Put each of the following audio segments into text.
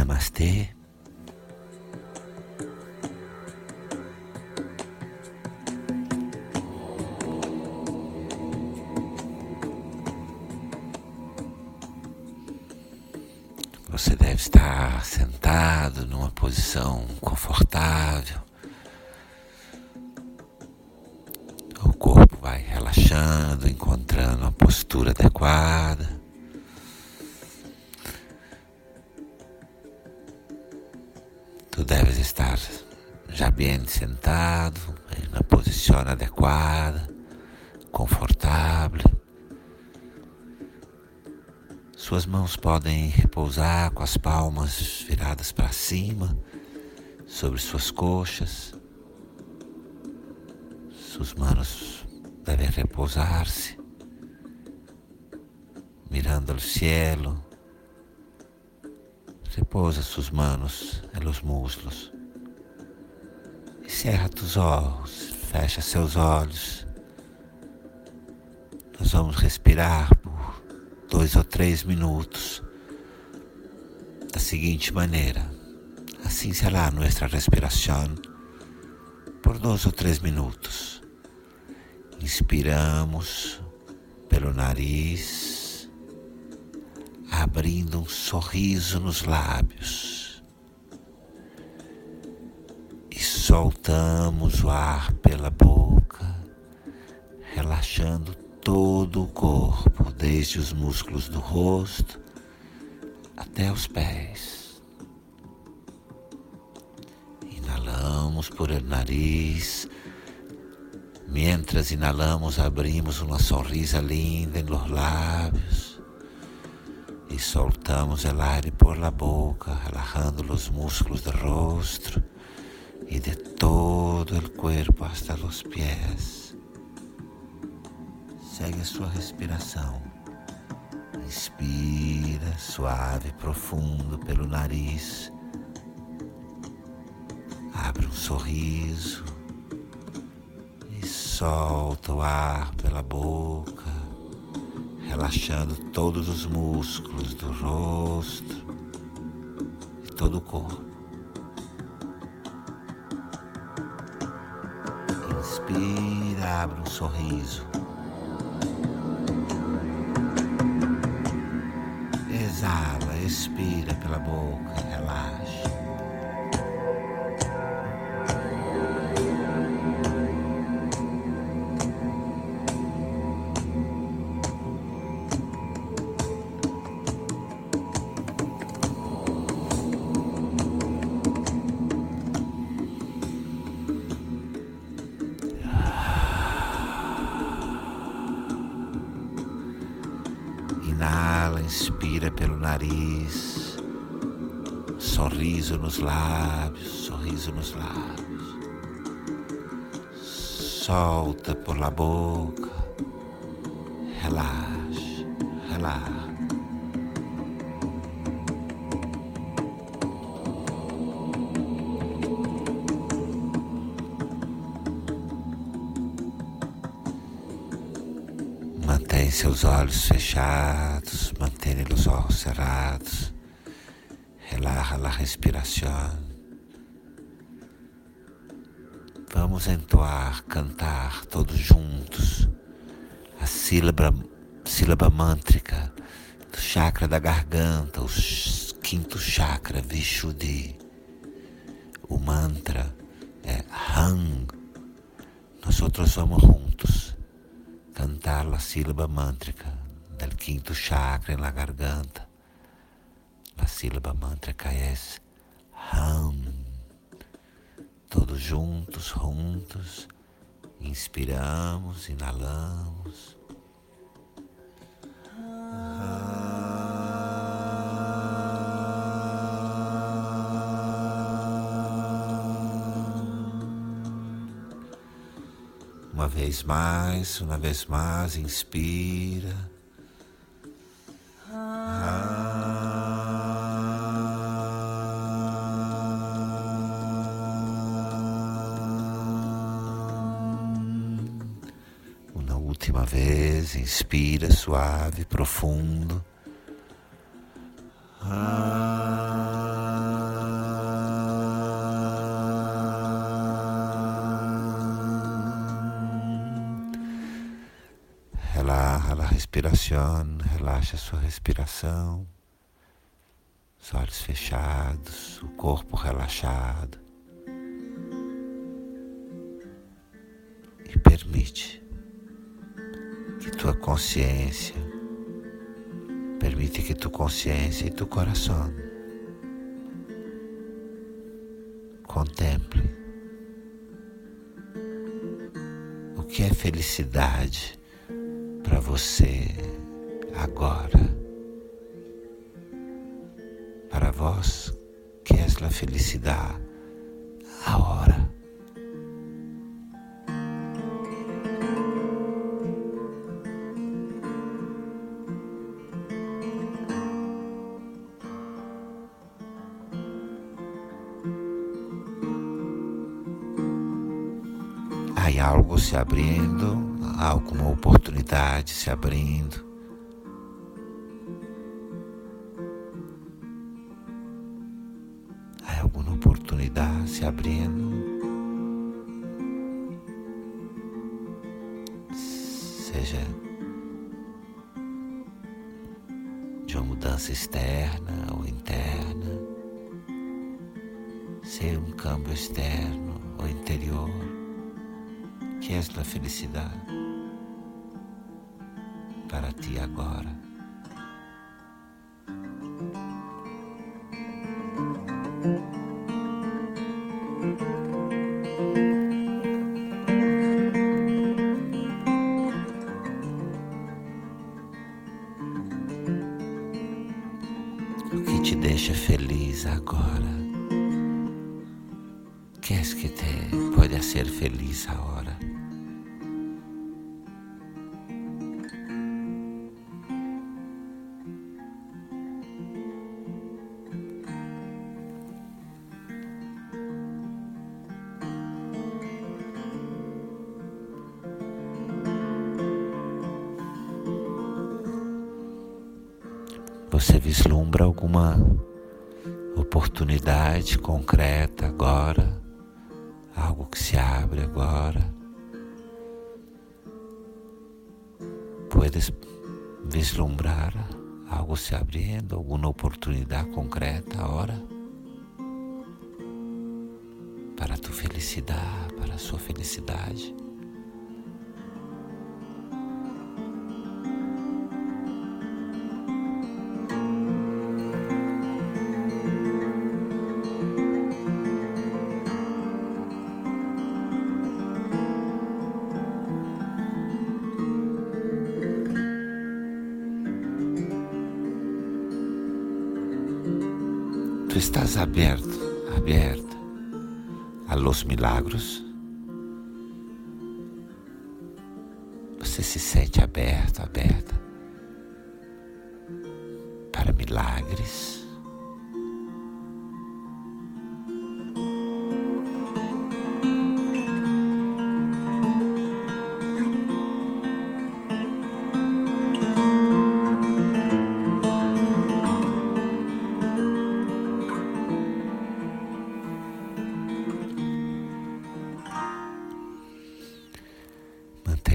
Namastê. Você deve estar sentado numa posição confortável. Deves estar já bem sentado, na posição adequada, confortável. Suas mãos podem repousar com as palmas viradas para cima, sobre suas coxas. Suas manos devem repousar-se, mirando ao cielo. Repousa suas manos nos muslos. E cerra tus olhos, fecha seus olhos. Nós vamos respirar dois ou três minutos da seguinte maneira. Assim será nossa respiração por dois ou três minutos. Inspiramos pelo nariz, abrindo um sorriso nos lábios. E soltamos o ar pela boca, relaxando todo o corpo, desde os músculos do rosto até os pés. Inalamos por el nariz. Mientras inalamos, abrimos uma sorrisa linda nos lábios e soltamos o ar por la boca, relajando os músculos do rosto e de todo o corpo hasta os pés. Segue a sua respiração. Inspira suave, profundo pelo nariz. Abre um sorriso e solta o ar pela boca, relaxando todos os músculos do rosto e todo o corpo. Inspira, abre um sorriso. Exala, expira pela boca, relaxa. Sorriso nos lábios, sorriso nos lábios. Solta por la boca, relaxa, relaxa. Mantém seus olhos fechados, mantenha os olhos cerrados. Relaxa a respiração. Vamos entoar, cantar todos juntos a sílaba, sílaba mântrica do chakra da garganta, o quinto chakra, Vishuddhi. O mantra é Hang. Nós outros vamos juntos cantar a sílaba mântrica del quinto chakra na garganta. A sílaba mântrica é Ham. Todos juntos, juntos, inspiramos, inalamos. Uma vez mais, uma vez mais, inspira. inspira suave, profundo. Relaxa a respiração, relaxa a sua respiração. Os olhos fechados, o corpo relaxado. E permite tua consciência, permite que tua consciência e tu coração contemple o que é felicidade para você agora. Para vós, que é a felicidade agora. Há algo se abrindo alguma oportunidade se abrindo. Há alguma oportunidade se abrindo. Que é a felicidade para ti agora. Vislumbra alguma oportunidade concreta agora? Algo que se abre agora? Puedes vislumbrar algo se abrindo, alguma oportunidade concreta agora? Para a tua felicidade, para a sua felicidade. Tu estás aberto, aberta a los milagros. Você se sente aberto, aberta para milagres.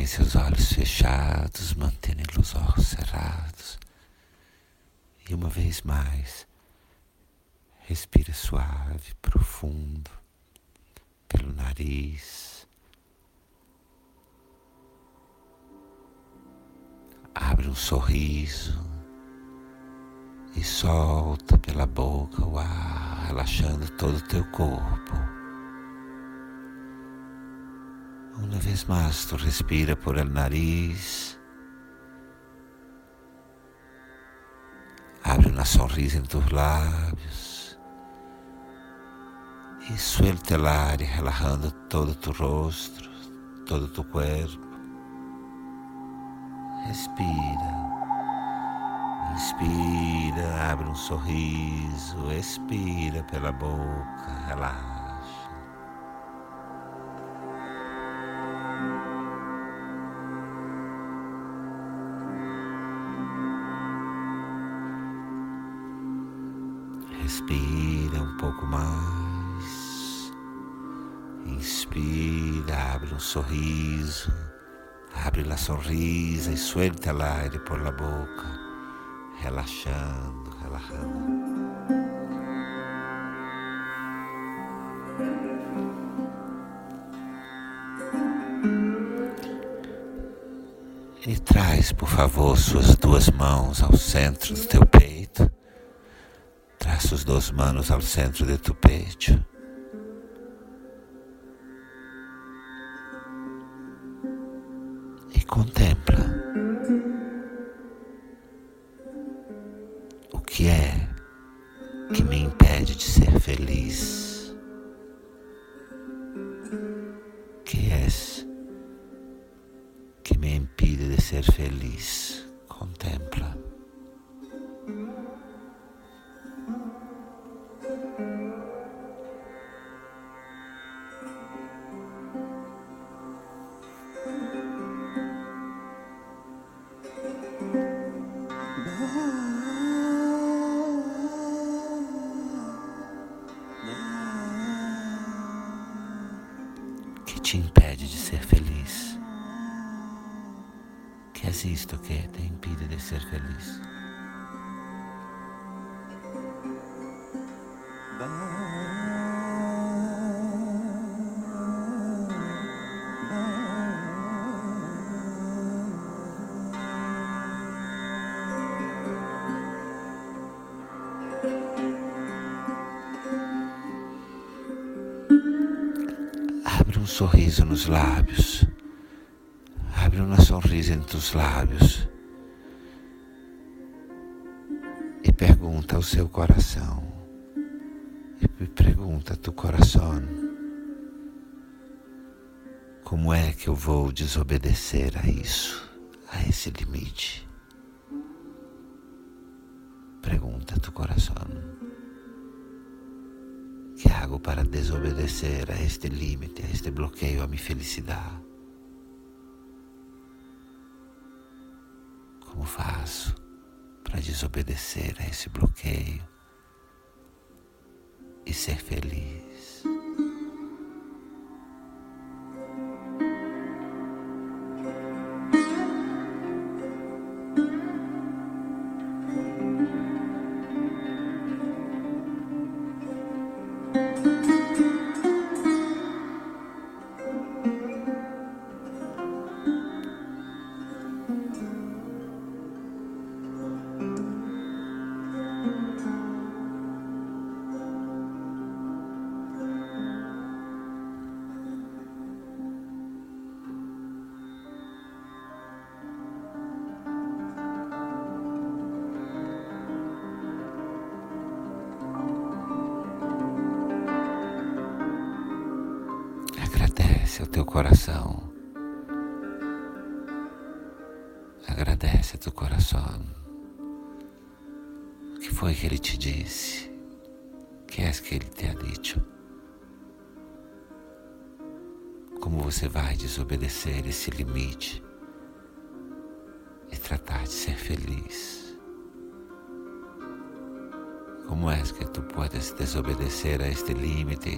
Mantém seus olhos fechados, mantendo os olhos cerrados. E uma vez mais, respira suave, profundo, pelo nariz. Abre um sorriso e solta pela boca o ar, relaxando todo o teu corpo. Uma vez mais, tu respira por el nariz. Abre uma sonrisa em tus lábios. E suelta el aire, relajando todo tu rosto, todo tu corpo. Respira. Inspira, abre um sorriso, expira pela boca, relaxa. Respira um pouco mais. Inspira, abre um sorriso. Abre la sonrisa e suelta el aire por la boca, relaxando, relaxando. E traz, por favor, suas duas mãos ao centro do teu peito. Suas duas mãos ao centro de teu peito. E contempla ser feliz? Abre um sorriso nos lábios. Abre uma sonrisa entre os lábios. E pergunta ao seu coração. E pergunta tu coração. Como é que eu vou desobedecer a isso, a esse limite? Pergunta tu coração. que hago para desobedecer a este límite, a este bloqueio a minha felicidade? Como faço para desobedecer a esse bloqueio e ser feliz? Agradece ao teu coração. Agradece ao teu coração. O que foi que ele te disse? O que é que ele te ha dicho? Como você vai desobedecer esse limite e tratar de ser feliz? Como é que tu puedes desobedecer a este límite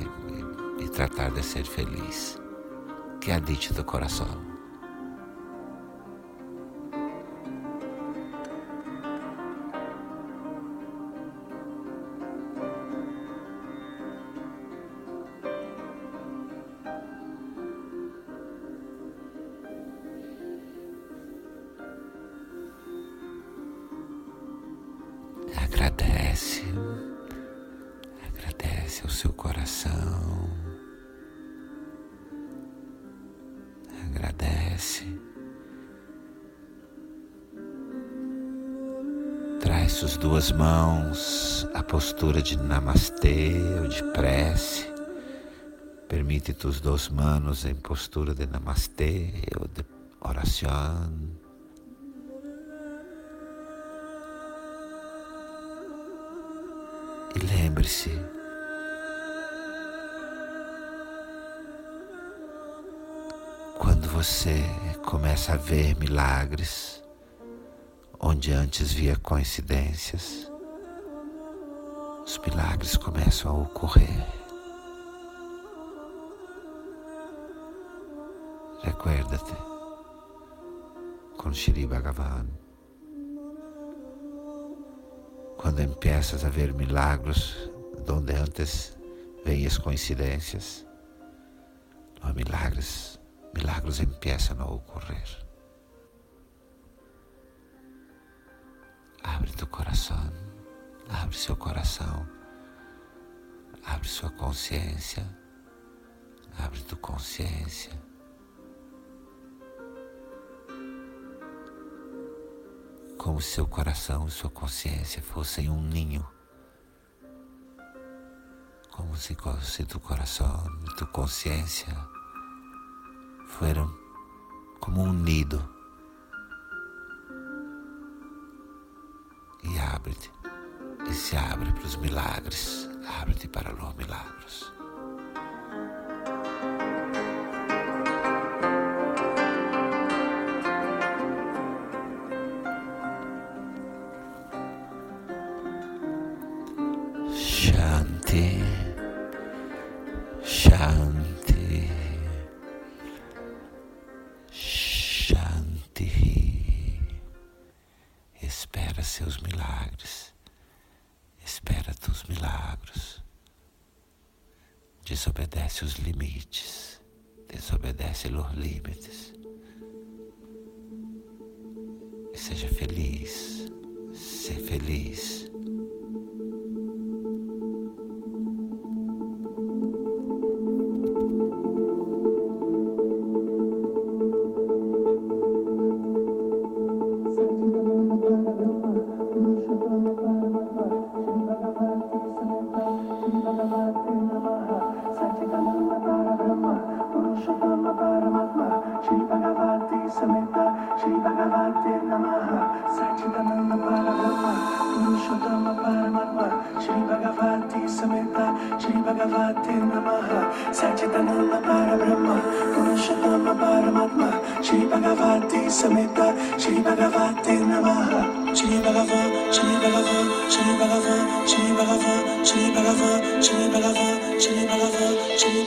e, e tratar de ser feliz? Que ha dicho tu coração? Agradece, traz suas duas mãos à postura de namastê ou de prece, permite tus duas manos em postura de namastê ou de oração. E lembre-se, você começa a ver milagres, onde antes via coincidências, os milagres começam a ocorrer. Recuérdate, com Shri Bhagavan. Quando empiezas a ver milagros donde antes veías coincidências, os milagres, milagros empiezam a ocorrer. Abre tu coração, abre seu coração, abre sua consciência, abre tu consciência. Como se seu coração e sua consciência fossem um ninho. Como se, se tu coração e tu consciência fueran como um nido. E abre-te, e se abre para os milagres, abre-te para os milagres. Limites, desobedece os limites. E seja feliz, ser feliz. samita shri bhagavate namaha sachidananda paramatma purushottam paramatma shri bhagavate samita shri bhagavate namaha sachidananda paramatma purushottam paramatma shri bhagavate samita shri bhagavate namaha. Shri bhagavate shri bhagavate shri bhagavate shri bhagavate shri bhagavate shri bhagavate shri bhagavate shri bhagavate